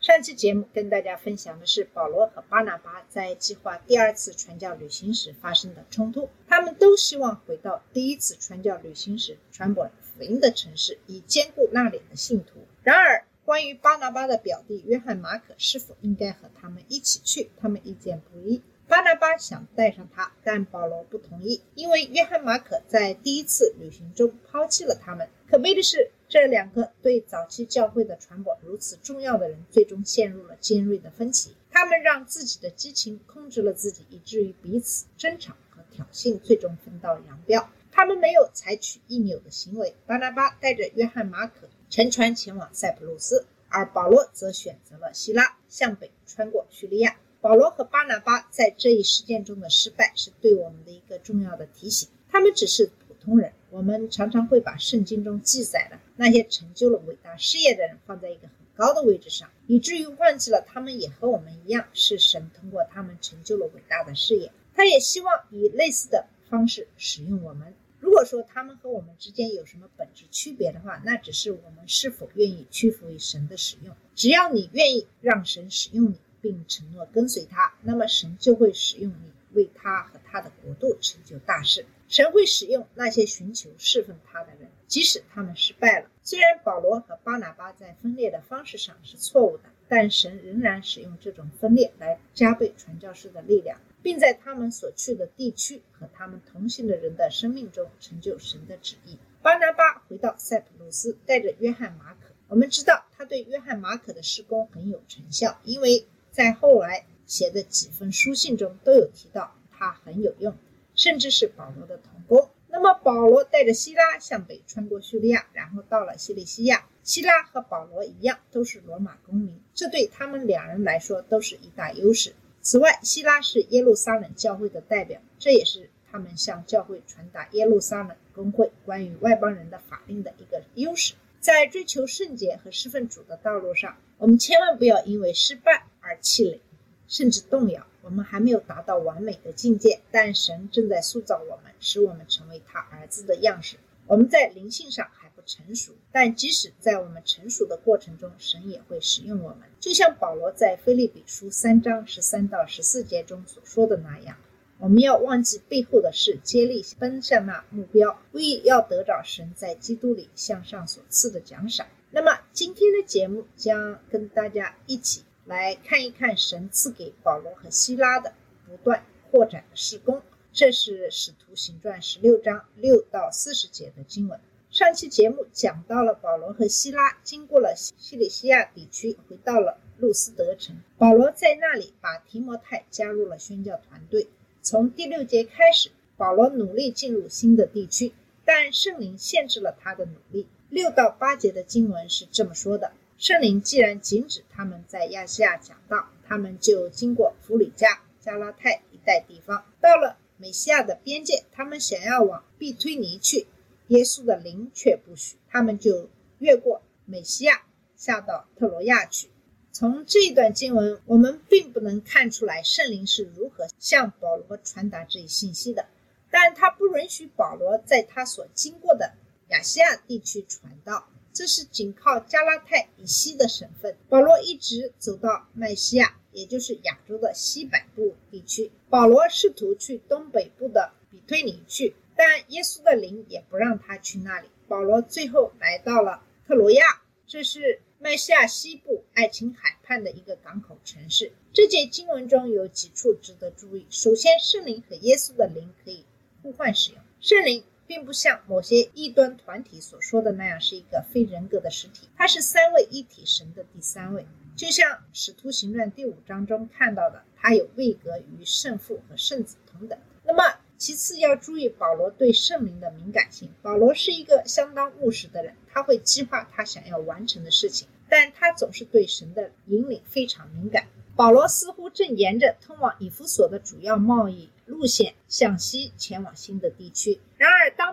上期节目跟大家分享的是保罗和巴拿巴在计划第二次传教旅行时发生的冲突。他们都希望回到第一次传教旅行时传播福音的城市，以兼顾那里的信徒。然而，关于巴拿巴的表弟约翰马可是否应该和他们一起去，他们意见不一。巴拿巴想带上他，但保罗不同意，因为约翰马可在第一次旅行中抛弃了他们。可悲的是，这两个对早期教会的传播如此重要的人，最终陷入了尖锐的分歧。他们让自己的激情控制了自己，以至于彼此争吵和挑衅，最终分道扬镳。他们没有采取应有的行为。巴拿巴带着约翰马可乘船前往塞浦路斯，而保罗则选择了希腊，向北穿过叙利亚。保罗和巴拿巴在这一事件中的失败，是对我们的一个重要的提醒。他们只是普通人，我们常常会把圣经中记载的那些成就了伟大事业的人放在一个很高的位置上，以至于忘记了他们也和我们一样，是神通过他们成就了伟大的事业。他也希望以类似的方式使用我们。如果说他们和我们之间有什么本质区别的话，那只是我们是否愿意屈服于神的使用。只要你愿意让神使用你，并承诺跟随他，那么神就会使用你，为他和他的国度成就大事。神会使用那些寻求侍奉他的人，即使他们失败了。虽然保罗和巴拿巴在分裂的方式上是错误的，但神仍然使用这种分裂来加倍传教士的力量，并在他们所去的地区和他们同行的人的生命中成就神的旨意。巴拿巴回到塞浦路斯，带着约翰马可。我们知道他对约翰马可的施工很有成效，因为在后来写的几封书信中都有提到他很有用，甚至是保罗的同工。那么保罗带着希拉向北穿过叙利亚，然后到了西利西亚。希拉和保罗一样都是罗马公民，这对他们两人来说都是一大优势。此外，希拉是耶路撒冷教会的代表，这也是他们向教会传达耶路撒冷公会关于外邦人的法令的一个优势。在追求圣洁和侍奉主的道路上，我们千万不要因为失败而气馁，甚至动摇。我们还没有达到完美的境界，但神正在塑造我们，使我们成为他儿子的样式。我们在灵性上还不成熟，但即使在我们成熟的过程中，神也会使用我们。就像保罗在腓立比书三章十三到十四节中所说的那样，我们要忘记背后的事，接力奔向那目标，为要得着神在基督里向上所赐的奖赏。那么今天的节目将跟大家一起来看一看神赐给保罗和希拉的不断扩展的施工。这是《使徒行传》十六章六到四十节的经文。上期节目讲到了保罗和希拉经过了西里西亚地区，回到了路斯德城。保罗在那里把提摩太加入了宣教团队。从第六节开始，保罗努力进入新的地区，但圣灵限制了他的努力。六到八节的经文是这么说的：圣灵既然禁止他们在亚细亚讲道，他们就经过弗里加、加拉太一带地方，到了美西亚的边界，他们想要往必推尼去，耶稣的灵却不许，他们就越过美西亚，下到特罗亚去。从这一段经文，我们并不能看出来圣灵是如何向保罗传达这一信息的，但他不允许保罗在他所经过的亚细亚地区传道，这是仅靠加拉太以西的省份。保罗一直走到麦西亚，也就是亚洲的西北部地区。保罗试图去东北部的比推尼去，但耶稣的灵也不让他去那里。保罗最后来到了特罗亚，这是麦西亚西部爱琴海畔的一个港口城市。这节经文中有几处值得注意。首先，圣灵和耶稣的灵可以互换使用。圣灵并不像某些异端团体所说的那样是一个非人格的实体，它是三位一体神的第三位。就像《使徒行传》第五章中看到的，它有位格与圣父和圣子同等。那么，其次要注意保罗对圣灵的敏感性。保罗是一个相当务实的人，他会计划他想要完成的事情，但他总是对神的引领非常敏感。保罗似乎正沿着通往以弗所的主要贸易路线向西前往新的地区。然，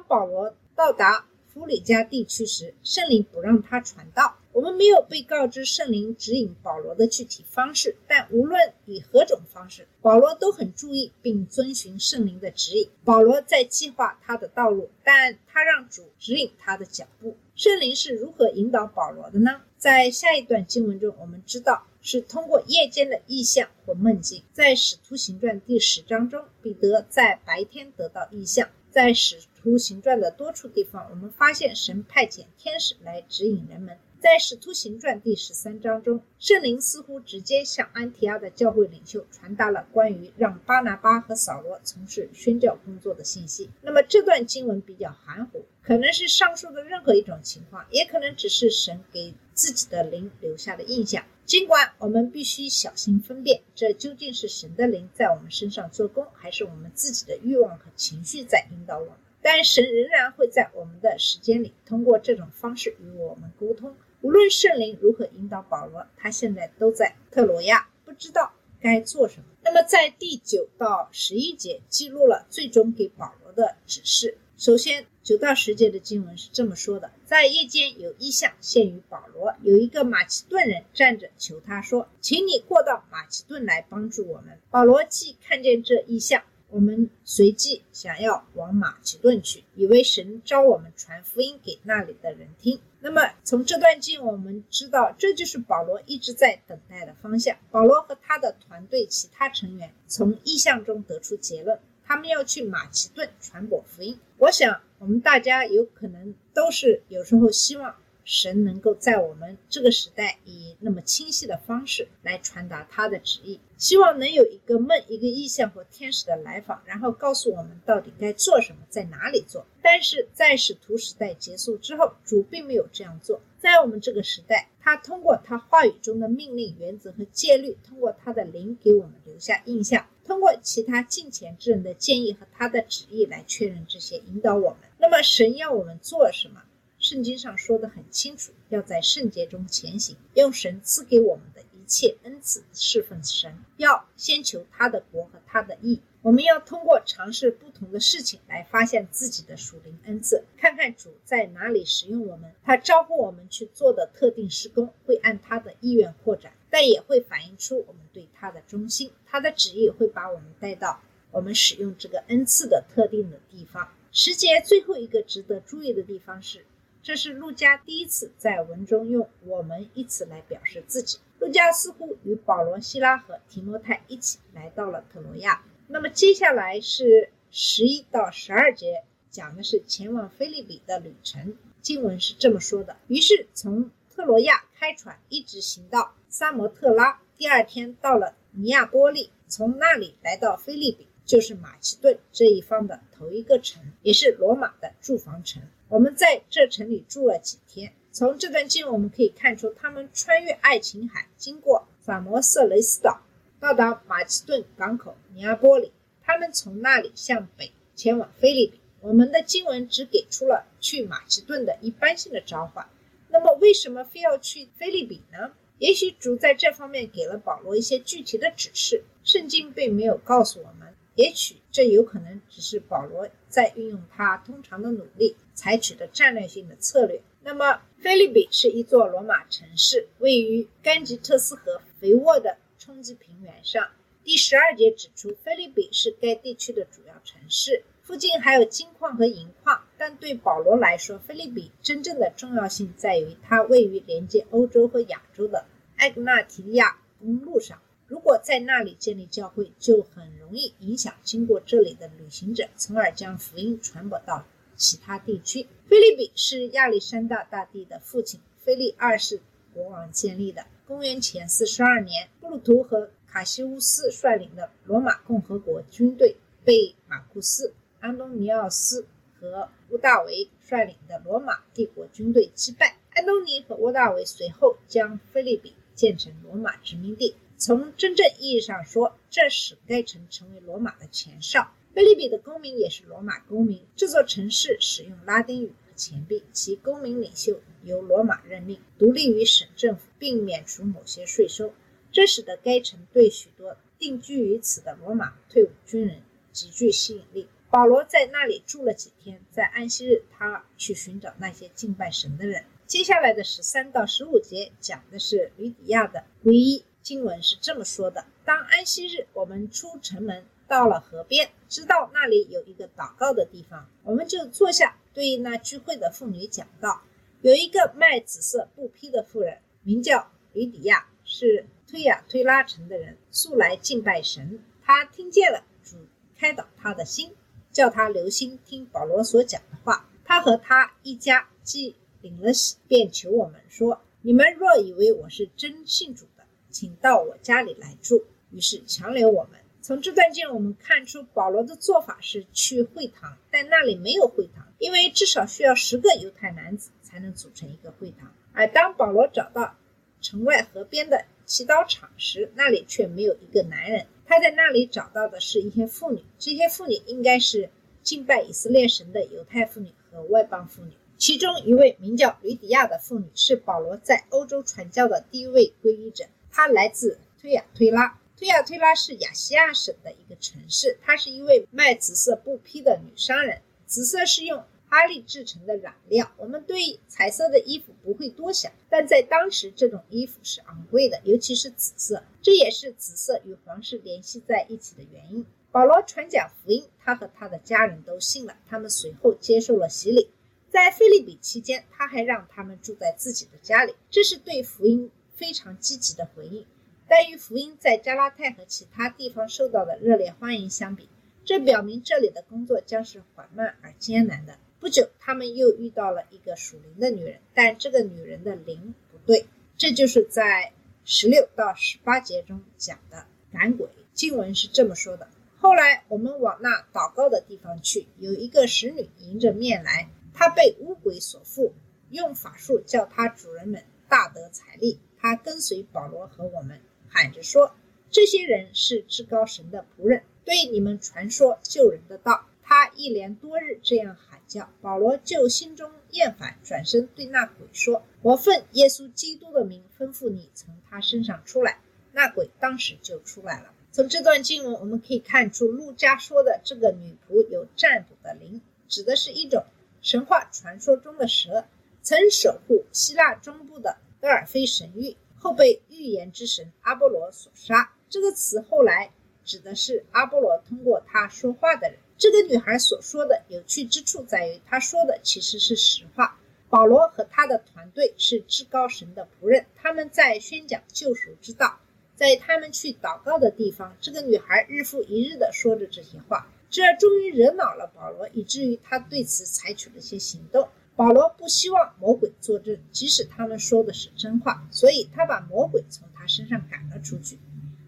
保罗到达弗里加地区时，圣灵不让他传道。我们没有被告知圣灵指引保罗的具体方式，但无论以何种方式，保罗都很注意并遵循圣灵的指引。保罗在计划他的道路，但他让主指引他的脚步。圣灵是如何引导保罗的呢？在下一段经文中，我们知道是通过夜间的异象或梦境。在使徒行传第十章中，彼得在白天得到异象。在使徒行传的多处地方，我们发现神派遣天使来指引人们。在《使徒行传》第十三章中，圣灵似乎直接向安提阿的教会领袖传达了关于让巴拿巴和扫罗从事宣教工作的信息。那么这段经文比较含糊，可能是上述的任何一种情况，也可能只是神给自己的灵留下的印象。尽管我们必须小心分辨，这究竟是神的灵在我们身上做工，还是我们自己的欲望和情绪在引导我们？但神仍然会在我们的时间里通过这种方式与我们沟通。无论圣灵如何引导保罗，他现在都在特罗亚，不知道该做什么。那么，在第九到十一节记录了最终给保罗的指示。首先，九到十节的经文是这么说的：在夜间有异象现于保罗，有一个马其顿人站着求他说：“请你过到马其顿来帮助我们。”保罗既看见这异象。我们随即想要往马其顿去，以为神召我们传福音给那里的人听。那么从这段经我们知道，这就是保罗一直在等待的方向。保罗和他的团队其他成员从意向中得出结论，他们要去马其顿传播福音。我想我们大家有可能都是有时候希望。神能够在我们这个时代以那么清晰的方式来传达他的旨意，希望能有一个梦、一个意象和天使的来访，然后告诉我们到底该做什么，在哪里做。但是在使徒时代结束之后，主并没有这样做。在我们这个时代，他通过他话语中的命令、原则和戒律，通过他的灵给我们留下印象，通过其他近前之人的建议和他的旨意来确认这些，引导我们。那么神要我们做什么？圣经上说的很清楚，要在圣洁中前行，用神赐给我们的一切恩赐侍奉神，要先求他的国和他的义。我们要通过尝试不同的事情来发现自己的属灵恩赐，看看主在哪里使用我们。他招呼我们去做的特定施工会按他的意愿扩展，但也会反映出我们对他的忠心。他的旨意会把我们带到我们使用这个恩赐的特定的地方。十节最后一个值得注意的地方是。这是陆家第一次在文中用“我们”一词来表示自己。陆家似乎与保罗、希拉和提摩太一起来到了特罗亚。那么接下来是十一到十二节，讲的是前往菲利比的旅程。经文是这么说的：于是从特罗亚开船，一直行到萨摩特拉。第二天到了尼亚波利，从那里来到菲利比，就是马其顿这一方的头一个城，也是罗马的驻防城。我们在这城里住了几天。从这段经文我们可以看出，他们穿越爱琴海，经过法摩色雷斯岛，到达马其顿港口尼亚波里。他们从那里向北前往菲利比。我们的经文只给出了去马其顿的一般性的召唤。那么，为什么非要去菲利比呢？也许主在这方面给了保罗一些具体的指示，圣经并没有告诉我们。也许这有可能只是保罗在运用他通常的努力采取的战略性的策略。那么，菲利比是一座罗马城市，位于甘吉特斯河肥沃的冲积平原上。第十二节指出，菲利比是该地区的主要城市，附近还有金矿和银矿。但对保罗来说，菲利比真正的重要性在于它位于连接欧洲和亚洲的埃格纳提利亚公路上。如果在那里建立教会，就很容易影响经过这里的旅行者，从而将福音传播到其他地区。菲利比是亚历山大大帝的父亲菲利二世国王建立的。公元前四十二年，布鲁图和卡西乌斯率领的罗马共和国军队被马库斯、安东尼奥斯和乌大维率领的罗马帝国军队击败。安东尼和乌大维随后将菲利比建成罗马殖民地。从真正意义上说，这使该城成为罗马的前哨。菲利比的公民也是罗马公民。这座城市使用拉丁语和钱币，其公民领袖由罗马任命，独立于省政府，并免除某些税收。这使得该城对许多定居于此的罗马退伍军人极具吸引力。保罗在那里住了几天，在安息日，他去寻找那些敬拜神的人。接下来的十三到十五节讲的是吕底亚的皈依。经文是这么说的：当安息日，我们出城门，到了河边，知道那里有一个祷告的地方，我们就坐下，对那聚会的妇女讲道。有一个卖紫色布匹的妇人，名叫吕底亚，是推雅推拉城的人，素来敬拜神。他听见了主开导他的心，叫他留心听保罗所讲的话。他和他一家既领了喜，便求我们说：“你们若以为我是真信主的，请到我家里来住。”于是强留我们。从这段经我们看出，保罗的做法是去会堂，但那里没有会堂，因为至少需要十个犹太男子才能组成一个会堂。而当保罗找到城外河边的祈祷场时，那里却没有一个男人。他在那里找到的是一些妇女，这些妇女应该是敬拜以色列神的犹太妇女和外邦妇女。其中一位名叫吕底亚的妇女是保罗在欧洲传教的第一位皈依者，她来自推雅推拉。推亚推拉是亚细亚省的一个城市。她是一位卖紫色布匹的女商人。紫色是用哈利制成的染料。我们对彩色的衣服不会多想，但在当时，这种衣服是昂贵的，尤其是紫色。这也是紫色与皇室联系在一起的原因。保罗传讲福音，他和他的家人都信了。他们随后接受了洗礼。在菲利比期间，他还让他们住在自己的家里，这是对福音非常积极的回应。但与福音在加拉太和其他地方受到的热烈欢迎相比，这表明这里的工作将是缓慢而艰难的。不久，他们又遇到了一个属灵的女人，但这个女人的灵不对。这就是在十六到十八节中讲的赶鬼。经文是这么说的：后来我们往那祷告的地方去，有一个使女迎着面来。她被巫鬼所附，用法术叫她主人们大得财力。她跟随保罗和我们，喊着说：“这些人是至高神的仆人，对你们传说救人的道。”他一连多日这样喊叫，保罗就心中厌烦，转身对那鬼说：“我奉耶稣基督的名吩咐你从他身上出来。”那鬼当时就出来了。从这段经文我们可以看出，陆家说的这个女仆有占卜的灵，指的是一种。神话传说中的蛇曾守护希腊中部的德尔菲神域，后被预言之神阿波罗所杀。这个词后来指的是阿波罗通过他说话的人。这个女孩所说的有趣之处在于，她说的其实是实话。保罗和他的团队是至高神的仆人，他们在宣讲救赎之道。在他们去祷告的地方，这个女孩日复一日地说着这些话。这终于惹恼了保罗，以至于他对此采取了一些行动。保罗不希望魔鬼作证，即使他们说的是真话，所以他把魔鬼从他身上赶了出去。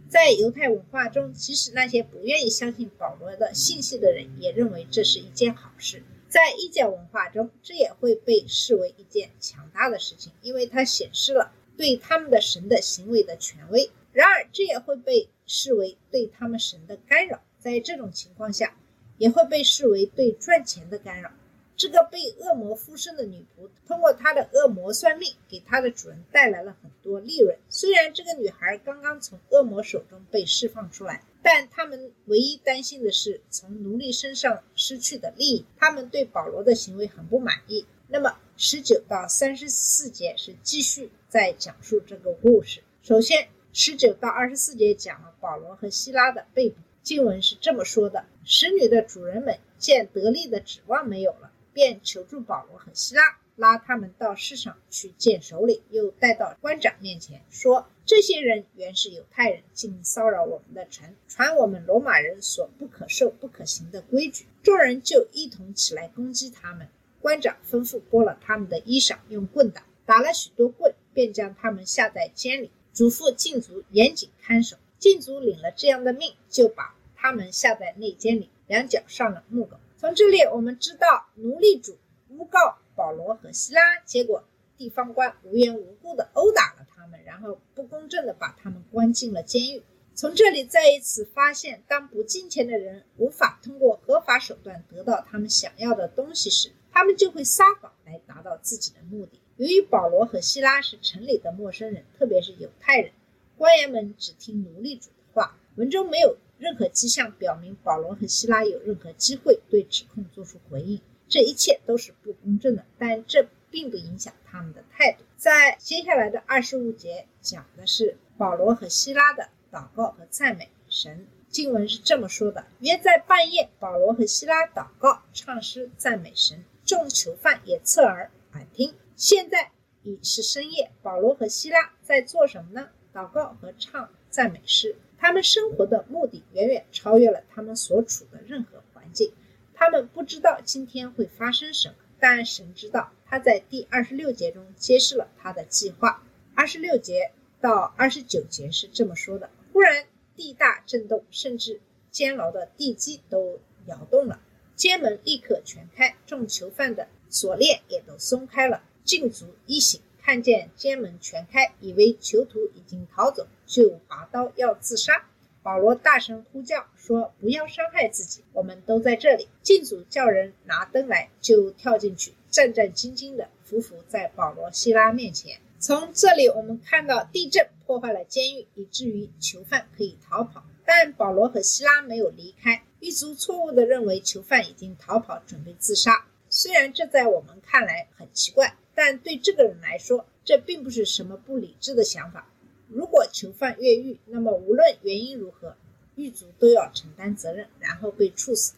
在犹太文化中，即使那些不愿意相信保罗的信息的人，也认为这是一件好事。在异教文化中，这也会被视为一件强大的事情，因为它显示了对他们的神的行为的权威。然而，这也会被视为对他们神的干扰。在这种情况下，也会被视为对赚钱的干扰。这个被恶魔附身的女仆，通过她的恶魔算命，给她的主人带来了很多利润。虽然这个女孩刚刚从恶魔手中被释放出来，但他们唯一担心的是从奴隶身上失去的利益。他们对保罗的行为很不满意。那么，十九到三十四节是继续在讲述这个故事。首先，十九到二十四节讲了保罗和希拉的被捕。经文是这么说的：使女的主人们见得力的指望没有了，便求助保罗和希拉，拉他们到市上去见首领，又带到官长面前，说：这些人原是犹太人，竟骚扰我们的城，传我们罗马人所不可受、不可行的规矩。众人就一同起来攻击他们。官长吩咐剥了他们的衣裳，用棍打，打了许多棍，便将他们下在监里，嘱咐禁足严谨看守。禁足领了这样的命，就把。他们下在内监里，两脚上了木狗。从这里我们知道，奴隶主诬告保罗和希拉，结果地方官无缘无故的殴打了他们，然后不公正的把他们关进了监狱。从这里再一次发现，当不金钱的人无法通过合法手段得到他们想要的东西时，他们就会撒谎来达到自己的目的。由于保罗和希拉是城里的陌生人，特别是犹太人，官员们只听奴隶主的话。文中没有任何迹象表明保罗和希拉有任何机会对指控做出回应。这一切都是不公正的，但这并不影响他们的态度。在接下来的二十五节讲的是保罗和希拉的祷告和赞美神。经文是这么说的：约在半夜，保罗和希拉祷告、唱诗、赞美神，众囚犯也侧耳耳听。现在已是深夜，保罗和希拉在做什么呢？祷告和唱赞美诗。他们生活的目的远远超越了他们所处的任何环境。他们不知道今天会发生什么，但神知道。他在第二十六节中揭示了他的计划。二十六节到二十九节是这么说的：忽然地大震动，甚至监牢的地基都摇动了，监门立刻全开，众囚犯的锁链也都松开了。禁足一醒，看见监门全开，以为囚徒已经逃走，就拔刀要自杀。保罗大声呼叫说：“不要伤害自己，我们都在这里。”禁足叫人拿灯来，就跳进去。战战兢兢地匍匐在保罗、希拉面前。从这里我们看到，地震破坏了监狱，以至于囚犯可以逃跑。但保罗和希拉没有离开。狱卒错误地认为囚犯已经逃跑，准备自杀。虽然这在我们看来很奇怪，但对这个人来说，这并不是什么不理智的想法。如果囚犯越狱，那么无论原因如何，狱卒都要承担责任，然后被处死。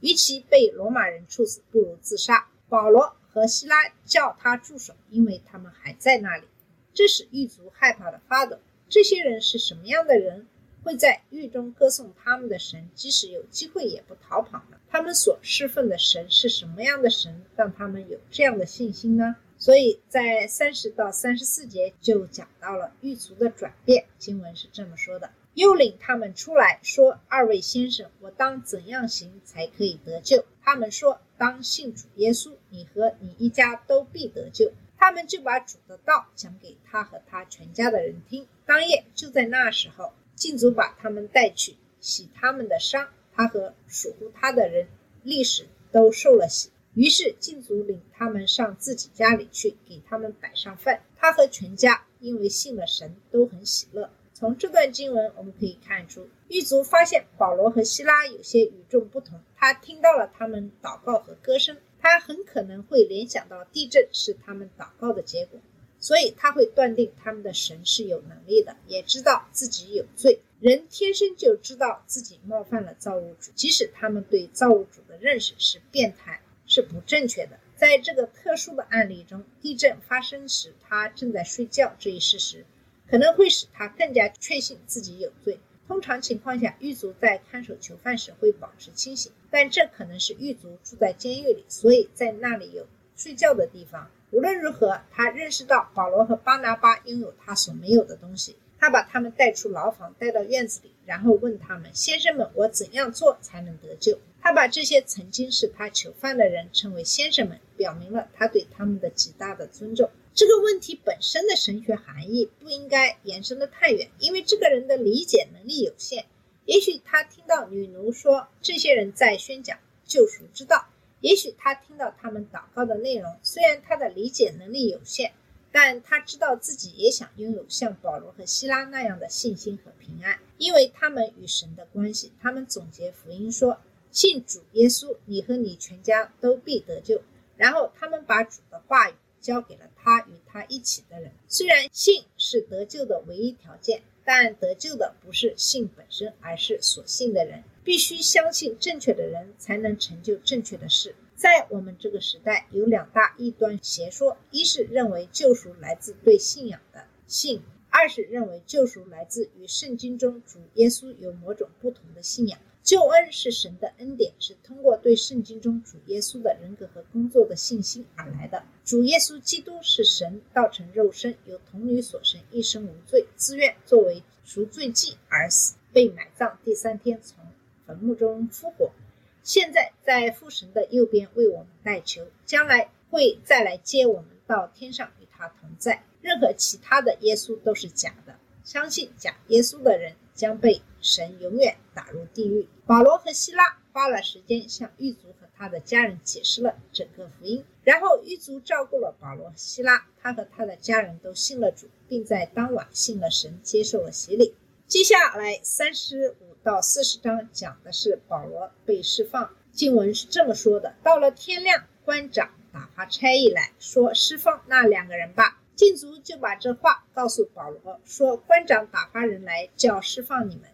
与其被罗马人处死，不如自杀。保罗和希拉叫他住手，因为他们还在那里。这使狱卒害怕的发抖。这些人是什么样的人？会在狱中歌颂他们的神，即使有机会也不逃跑呢？他们所侍奉的神是什么样的神，让他们有这样的信心呢？所以在三十到三十四节就讲到了狱卒的转变。经文是这么说的：又领他们出来说：“二位先生，我当怎样行才可以得救？”他们说。当信主耶稣，你和你一家都必得救。他们就把主的道讲给他和他全家的人听。当夜就在那时候，禁足把他们带去洗他们的伤。他和属乎他的人历史都受了洗。于是禁足领他们上自己家里去，给他们摆上饭。他和全家因为信了神，都很喜乐。从这段经文我们可以看出，狱卒发现保罗和希拉有些与众不同。他听到了他们祷告和歌声，他很可能会联想到地震是他们祷告的结果，所以他会断定他们的神是有能力的，也知道自己有罪。人天生就知道自己冒犯了造物主，即使他们对造物主的认识是变态、是不正确的。在这个特殊的案例中，地震发生时他正在睡觉这一事实。可能会使他更加确信自己有罪。通常情况下，狱卒在看守囚犯时会保持清醒，但这可能是狱卒住在监狱里，所以在那里有睡觉的地方。无论如何，他认识到保罗和巴拿巴拥有他所没有的东西。他把他们带出牢房，带到院子里，然后问他们：“先生们，我怎样做才能得救？”他把这些曾经是他囚犯的人称为先生们，表明了他对他们的极大的尊重。这个问题本身的神学含义不应该延伸的太远，因为这个人的理解能力有限。也许他听到女奴说这些人在宣讲救赎之道，也许他听到他们祷告的内容。虽然他的理解能力有限，但他知道自己也想拥有像保罗和希拉那样的信心和平安，因为他们与神的关系。他们总结福音说：“信主耶稣，你和你全家都必得救。”然后他们把主的话语。交给了他与他一起的人。虽然信是得救的唯一条件，但得救的不是信本身，而是所信的人。必须相信正确的人，才能成就正确的事。在我们这个时代，有两大异端邪说：一是认为救赎来自对信仰的信；二是认为救赎来自与圣经中主耶稣有某种不同的信仰。救恩是神的恩典，是通过对圣经中主耶稣的人格和工作的信心而来的。主耶稣基督是神道成肉身，由童女所生，一生无罪，自愿作为赎罪祭而死，被埋葬，第三天从坟墓中复活，现在在父神的右边为我们代求，将来会再来接我们到天上与他同在。任何其他的耶稣都是假的，相信假耶稣的人。将被神永远打入地狱。保罗和希拉花了时间向狱卒和他的家人解释了整个福音，然后狱卒照顾了保罗和希拉，他和他的家人都信了主，并在当晚信了神，接受了洗礼。接下来三十五到四十章讲的是保罗被释放。经文是这么说的：到了天亮，官长打发差役来说释放那两个人吧。禁足就把这话告诉保罗，说官长打发人来叫释放你们，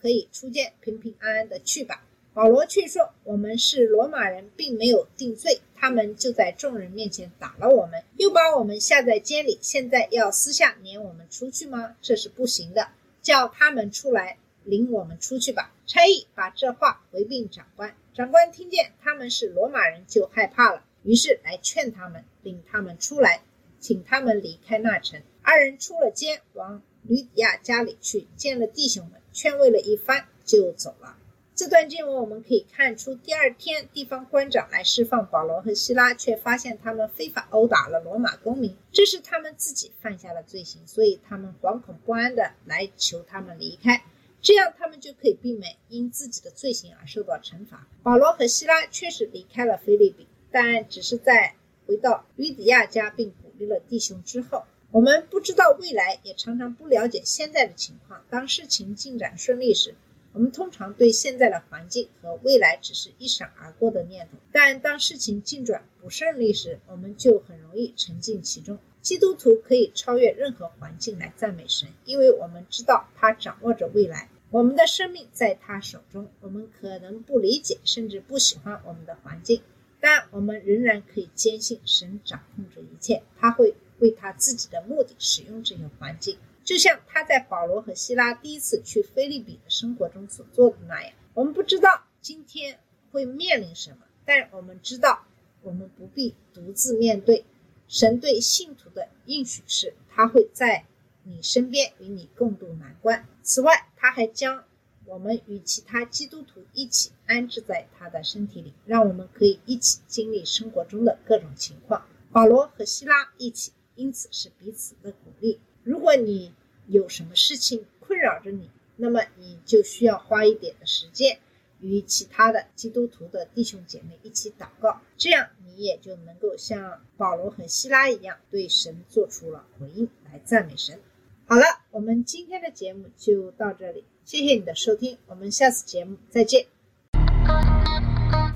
可以出监，平平安安的去吧。保罗却说：“我们是罗马人，并没有定罪，他们就在众人面前打了我们，又把我们下在监里。现在要私下撵我们出去吗？这是不行的。叫他们出来，领我们出去吧。”差役把这话回禀长官，长官听见他们是罗马人，就害怕了，于是来劝他们，领他们出来，请他们离开那城。二人出了监，往吕底亚家里去见了弟兄们，劝慰了一番，就走了。这段经文我们可以看出，第二天地方官长来释放保罗和希拉，却发现他们非法殴打了罗马公民，这是他们自己犯下的罪行，所以他们惶恐不安的来求他们离开，这样他们就可以避免因自己的罪行而受到惩罚。保罗和希拉确实离开了菲律宾，但只是在回到吕底亚家并鼓励了弟兄之后。我们不知道未来，也常常不了解现在的情况。当事情进展顺利时，我们通常对现在的环境和未来只是一闪而过的念头，但当事情进展不顺利时，我们就很容易沉浸其中。基督徒可以超越任何环境来赞美神，因为我们知道他掌握着未来，我们的生命在他手中。我们可能不理解，甚至不喜欢我们的环境，但我们仍然可以坚信神掌控着一切，他会为他自己的目的使用这些环境。就像他在保罗和希拉第一次去菲利比的生活中所做的那样，我们不知道今天会面临什么，但我们知道我们不必独自面对。神对信徒的应许是，他会在你身边与你共度难关。此外，他还将我们与其他基督徒一起安置在他的身体里，让我们可以一起经历生活中的各种情况。保罗和希拉一起，因此是彼此的鼓励。如果你有什么事情困扰着你，那么你就需要花一点的时间，与其他的基督徒的弟兄姐妹一起祷告，这样你也就能够像保罗和希拉一样，对神做出了回应，来赞美神。好了，我们今天的节目就到这里，谢谢你的收听，我们下次节目再见。